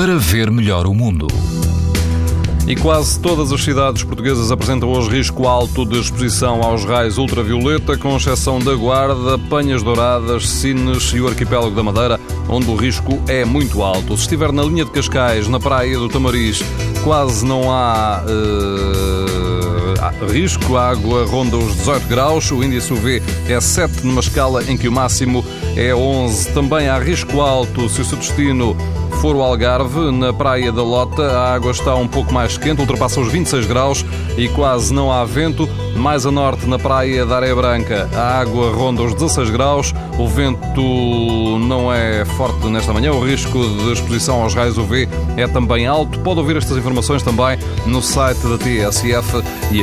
para ver melhor o mundo. E quase todas as cidades portuguesas apresentam hoje risco alto de exposição aos raios ultravioleta, com exceção da Guarda, Penhas Douradas, Sines e o Arquipélago da Madeira, onde o risco é muito alto. Se estiver na linha de Cascais, na praia do Tamariz, quase não há. Uh risco, a água ronda os 18 graus, o índice UV é 7 numa escala em que o máximo é 11. Também há risco alto se o seu destino for o Algarve, na Praia da Lota, a água está um pouco mais quente, ultrapassa os 26 graus e quase não há vento. Mais a norte, na Praia da Areia Branca, a água ronda os 16 graus, o vento não é forte nesta manhã, o risco de exposição aos raios UV é também alto. Pode ouvir estas informações também no site da TSF e